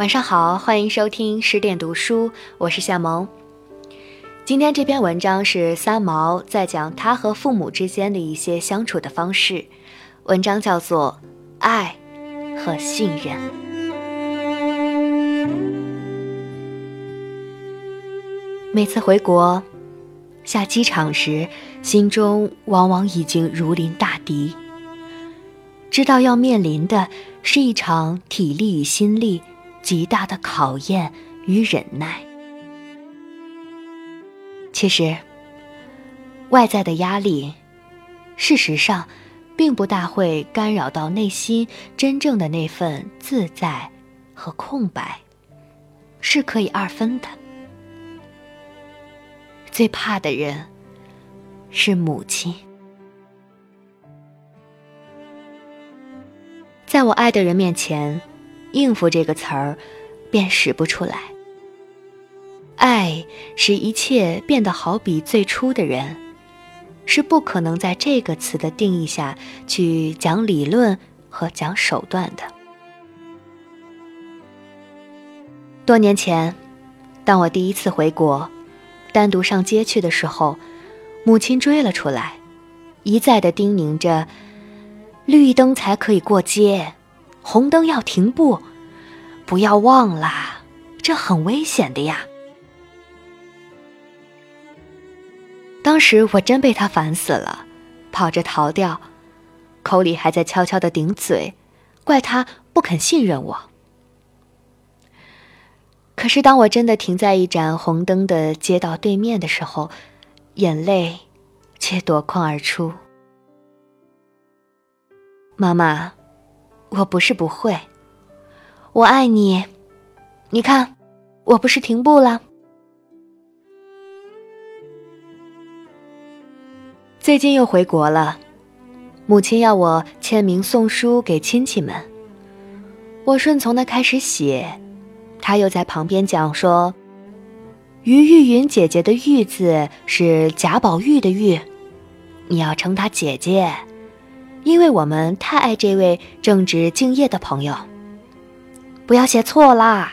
晚上好，欢迎收听十点读书，我是夏萌。今天这篇文章是三毛在讲他和父母之间的一些相处的方式，文章叫做《爱和信任》。每次回国，下机场时，心中往往已经如临大敌，知道要面临的是一场体力与心力。极大的考验与忍耐。其实，外在的压力，事实上，并不大会干扰到内心真正的那份自在和空白，是可以二分的。最怕的人，是母亲。在我爱的人面前。应付这个词儿，便使不出来。爱使一切变得好比最初的人，是不可能在这个词的定义下去讲理论和讲手段的。多年前，当我第一次回国，单独上街去的时候，母亲追了出来，一再的叮咛着：“绿灯才可以过街。”红灯要停步，不要忘了，这很危险的呀。当时我真被他烦死了，跑着逃掉，口里还在悄悄的顶嘴，怪他不肯信任我。可是当我真的停在一盏红灯的街道对面的时候，眼泪却夺眶而出。妈妈。我不是不会，我爱你。你看，我不是停步了。最近又回国了，母亲要我签名送书给亲戚们。我顺从的开始写，他又在旁边讲说：“于玉云姐姐的‘玉’字是贾宝玉的‘玉’，你要称她姐姐。”因为我们太爱这位正直敬业的朋友，不要写错啦，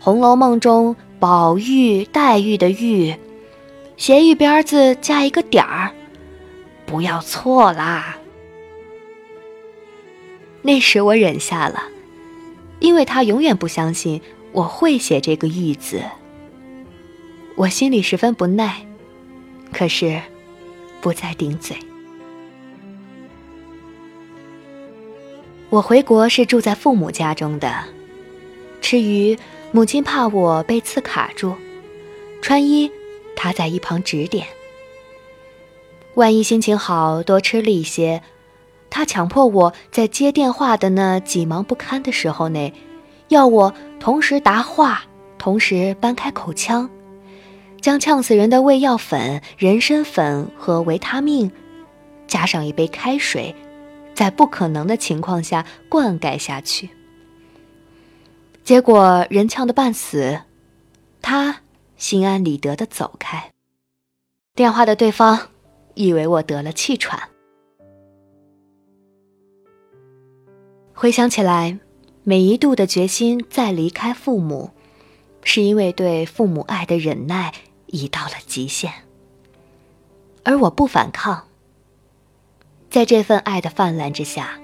《红楼梦》中宝玉、黛玉的“玉”，斜玉边字加一个点儿，不要错啦。那时我忍下了，因为他永远不相信我会写这个“玉”字。我心里十分不耐，可是不再顶嘴。我回国是住在父母家中的，吃鱼，母亲怕我被刺卡住；穿衣，她在一旁指点。万一心情好，多吃了一些，她强迫我在接电话的那几忙不堪的时候内，要我同时答话，同时搬开口腔，将呛死人的胃药粉、人参粉和维他命，加上一杯开水。在不可能的情况下灌溉下去，结果人呛得半死，他心安理得的走开。电话的对方以为我得了气喘。回想起来，每一度的决心再离开父母，是因为对父母爱的忍耐已到了极限，而我不反抗。在这份爱的泛滥之下，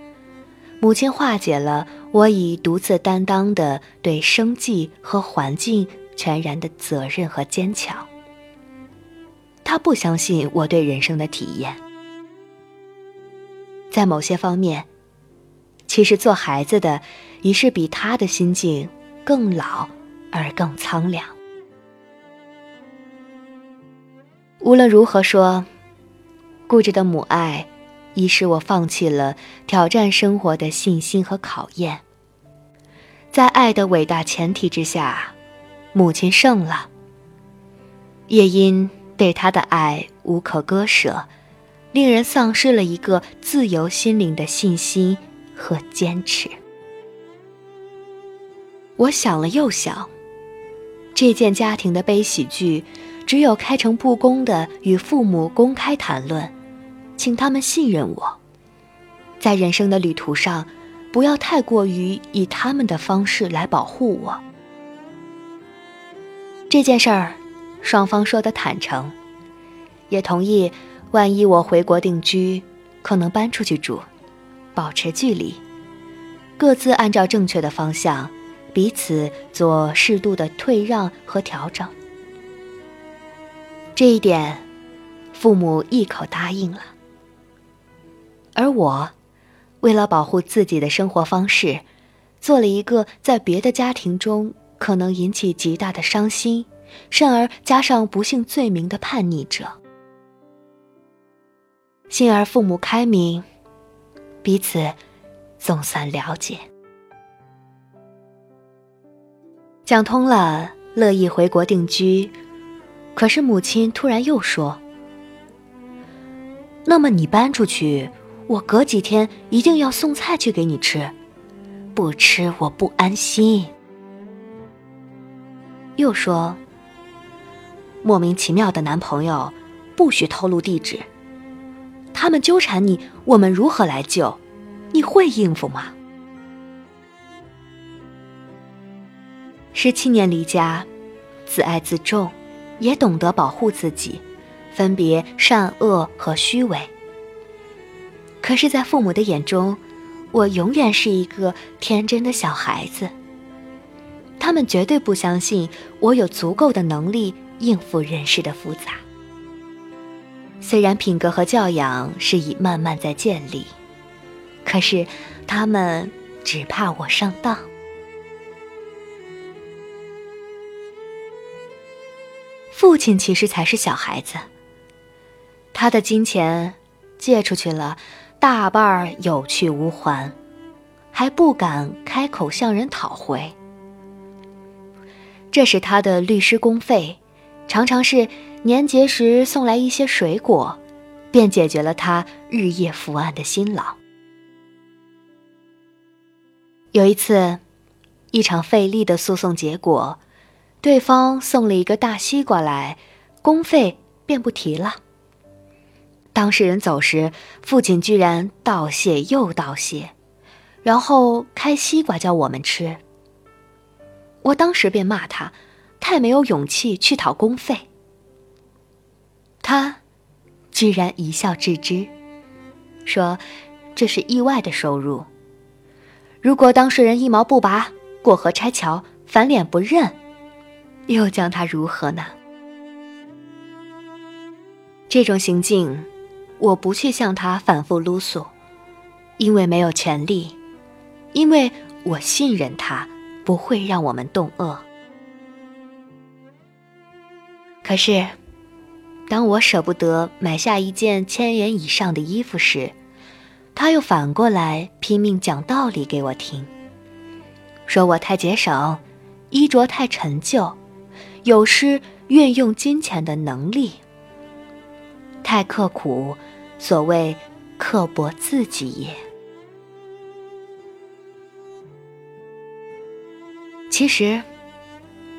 母亲化解了我以独自担当的对生计和环境全然的责任和坚强。她不相信我对人生的体验，在某些方面，其实做孩子的已是比他的心境更老而更苍凉。无论如何说，固执的母爱。已使我放弃了挑战生活的信心和考验。在爱的伟大前提之下，母亲胜了。也因对他的爱无可割舍，令人丧失了一个自由心灵的信心和坚持。我想了又想，这件家庭的悲喜剧，只有开诚布公的与父母公开谈论。请他们信任我，在人生的旅途上，不要太过于以他们的方式来保护我。这件事儿，双方说的坦诚，也同意，万一我回国定居，可能搬出去住，保持距离，各自按照正确的方向，彼此做适度的退让和调整。这一点，父母一口答应了。而我，为了保护自己的生活方式，做了一个在别的家庭中。可能引起极大的伤心，甚而加上不幸罪名的叛逆者。幸而父母开明，彼此总算了解，讲通了，乐意回国定居。可是母亲突然又说：“那么你搬出去，我隔几天一定要送菜去给你吃，不吃我不安心。”又说：“莫名其妙的男朋友，不许透露地址。他们纠缠你，我们如何来救？你会应付吗？”十七年离家，自爱自重，也懂得保护自己，分别善恶和虚伪。可是，在父母的眼中，我永远是一个天真的小孩子。他们绝对不相信我有足够的能力应付人世的复杂。虽然品格和教养是已慢慢在建立，可是他们只怕我上当。父亲其实才是小孩子，他的金钱借出去了，大半儿有去无还，还不敢开口向人讨回。这是他的律师公费，常常是年节时送来一些水果，便解决了他日夜伏案的辛劳。有一次，一场费力的诉讼结果，对方送了一个大西瓜来，公费便不提了。当事人走时，父亲居然道谢又道谢，然后开西瓜叫我们吃。我当时便骂他，太没有勇气去讨公费。他居然一笑置之，说这是意外的收入。如果当事人一毛不拔，过河拆桥，翻脸不认，又将他如何呢？这种行径，我不去向他反复撸诉，因为没有权利，因为我信任他。不会让我们动恶。可是，当我舍不得买下一件千元以上的衣服时，他又反过来拼命讲道理给我听，说我太节省，衣着太陈旧，有失运用金钱的能力，太刻苦，所谓刻薄自己也。其实，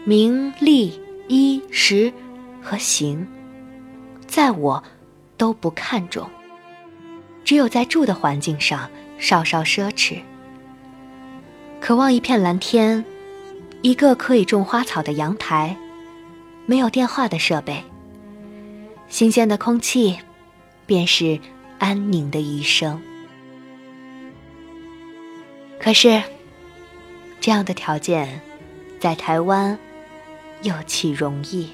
名利、衣食和行，在我都不看重。只有在住的环境上稍稍奢侈，渴望一片蓝天，一个可以种花草的阳台，没有电话的设备，新鲜的空气，便是安宁的余生。可是，这样的条件。在台湾，又岂容易？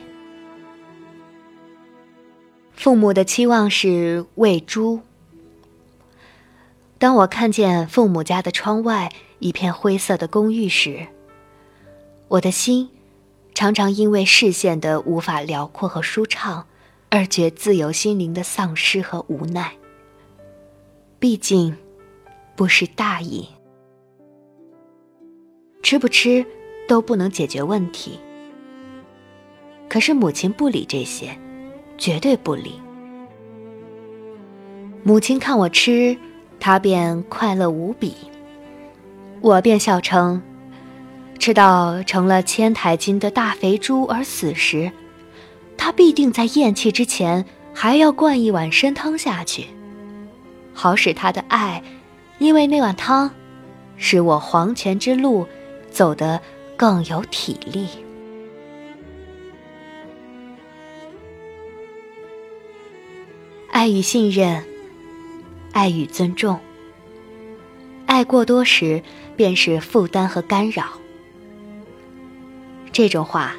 父母的期望是喂猪。当我看见父母家的窗外一片灰色的公寓时，我的心常常因为视线的无法辽阔和舒畅，而觉自由心灵的丧失和无奈。毕竟，不是大意，吃不吃？都不能解决问题。可是母亲不理这些，绝对不理。母亲看我吃，她便快乐无比。我便笑称，吃到成了千台斤的大肥猪而死时，他必定在咽气之前还要灌一碗参汤下去。好使他的爱因为那碗汤使我黄泉之路走得更有体力。爱与信任爱与尊重爱过多时便是负担和干扰。这种话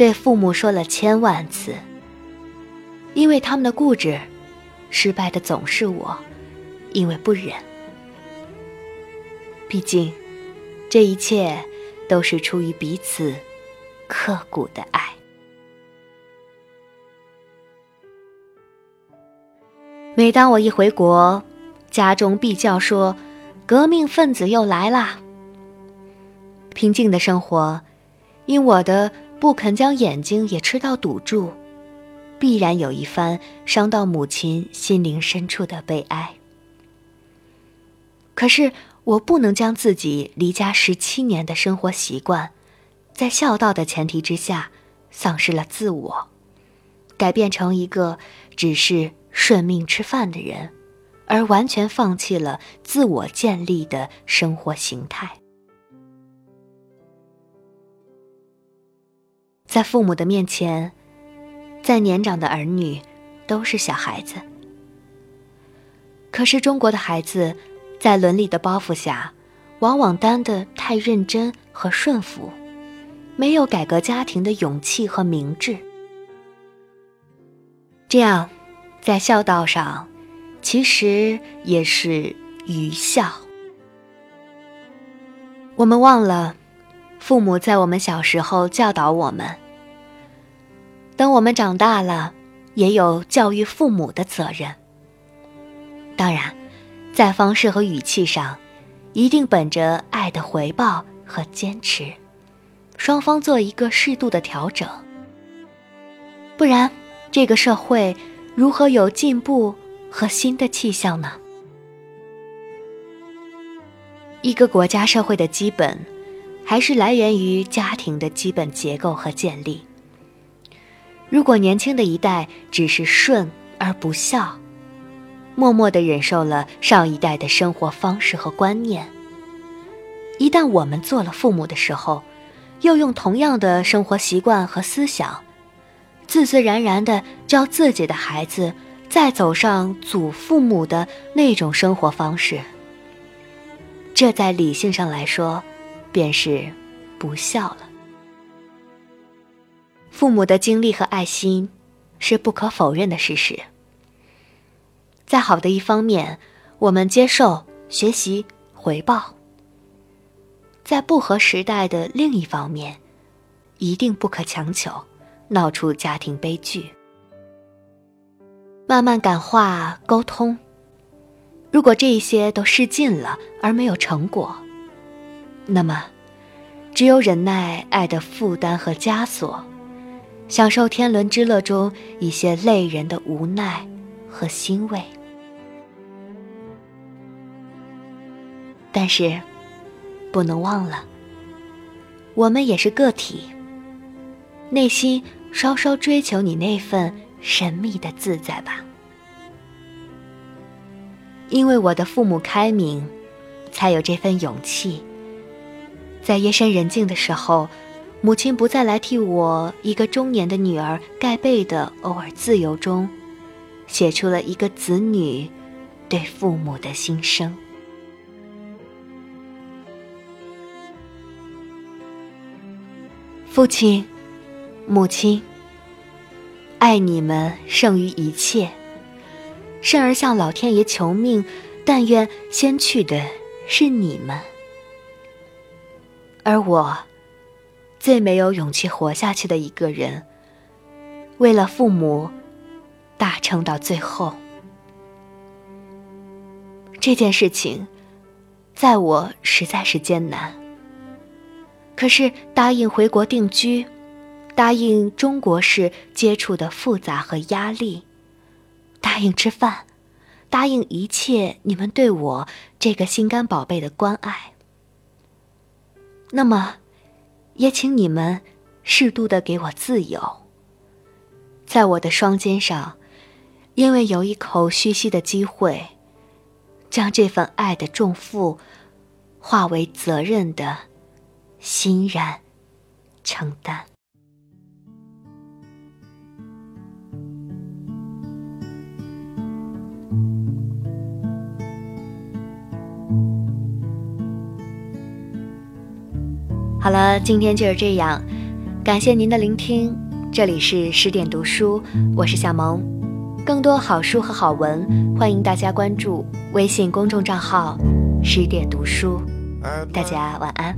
对父母说了千万次。因为他们的固执，失败的总是我，因为不忍。毕竟，这一切都是出于彼此刻骨的爱。每当我一回国，家中必叫说：“革命分子又来啦。”平静的生活，因我的不肯将眼睛也吃到堵住。必然有一番伤到母亲心灵深处的悲哀。可是我不能将自己离家十七年的生活习惯，在孝道的前提之下，丧失了自我，改变成一个只是顺命吃饭的人，而完全放弃了自我建立的生活形态。在父母的面前。再年长的儿女，都是小孩子。可是中国的孩子，在伦理的包袱下，往往担得太认真和顺服，没有改革家庭的勇气和明智。这样，在孝道上，其实也是愚孝。我们忘了，父母在我们小时候教导我们。等我们长大了，也有教育父母的责任。当然，在方式和语气上，一定本着爱的回报和坚持，双方做一个适度的调整。不然，这个社会如何有进步和新的气象呢？一个国家社会的基本，还是来源于家庭的基本结构和建立。如果年轻的一代只是顺而不孝，默默地忍受了上一代的生活方式和观念，一旦我们做了父母的时候，又用同样的生活习惯和思想，自自然然地教自己的孩子再走上祖父母的那种生活方式，这在理性上来说，便是不孝了。父母的精力和爱心，是不可否认的事实。在好的一方面，我们接受、学习、回报；在不合时代的另一方面，一定不可强求，闹出家庭悲剧。慢慢感化、沟通，如果这一些都试尽了而没有成果，那么，只有忍耐爱的负担和枷锁。享受天伦之乐中一些累人的无奈和欣慰，但是不能忘了，我们也是个体，内心稍稍追求你那份神秘的自在吧。因为我的父母开明，才有这份勇气，在夜深人静的时候。母亲不再来替我一个中年的女儿盖被的偶尔自由中，写出了一个子女对父母的心声。父亲、母亲，爱你们胜于一切，甚而向老天爷求命，但愿先去的是你们，而我。最没有勇气活下去的一个人，为了父母，大撑到最后。这件事情，在我实在是艰难。可是答应回国定居，答应中国式接触的复杂和压力，答应吃饭，答应一切你们对我这个心肝宝贝的关爱。那么。也请你们适度的给我自由，在我的双肩上，因为有一口虚息的机会，将这份爱的重负化为责任的欣然承担。好了，今天就是这样，感谢您的聆听。这里是十点读书，我是小萌。更多好书和好文，欢迎大家关注微信公众账号“十点读书”。大家晚安。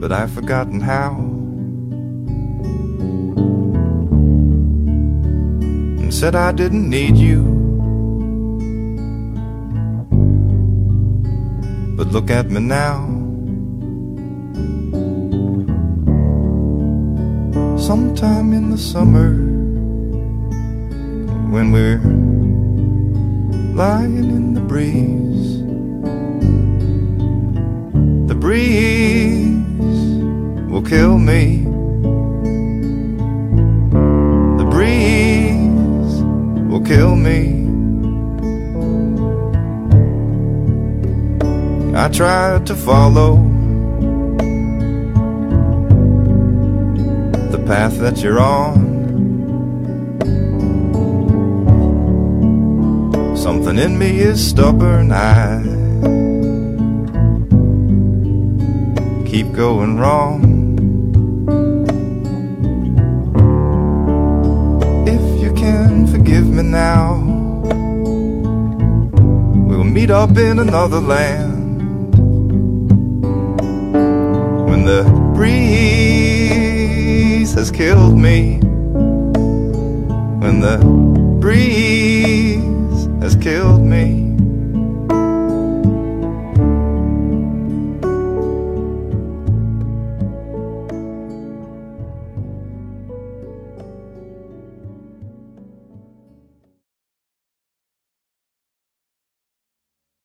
But I've forgotten how. And said I didn't need you. But look at me now. Sometime in the summer, when we're lying in the breeze, the breeze will kill me. I tried to follow the path that you're on. Something in me is stubborn. I keep going wrong. If you can forgive me now. We'll meet up in another land the breeze has killed me. When the breeze has killed me.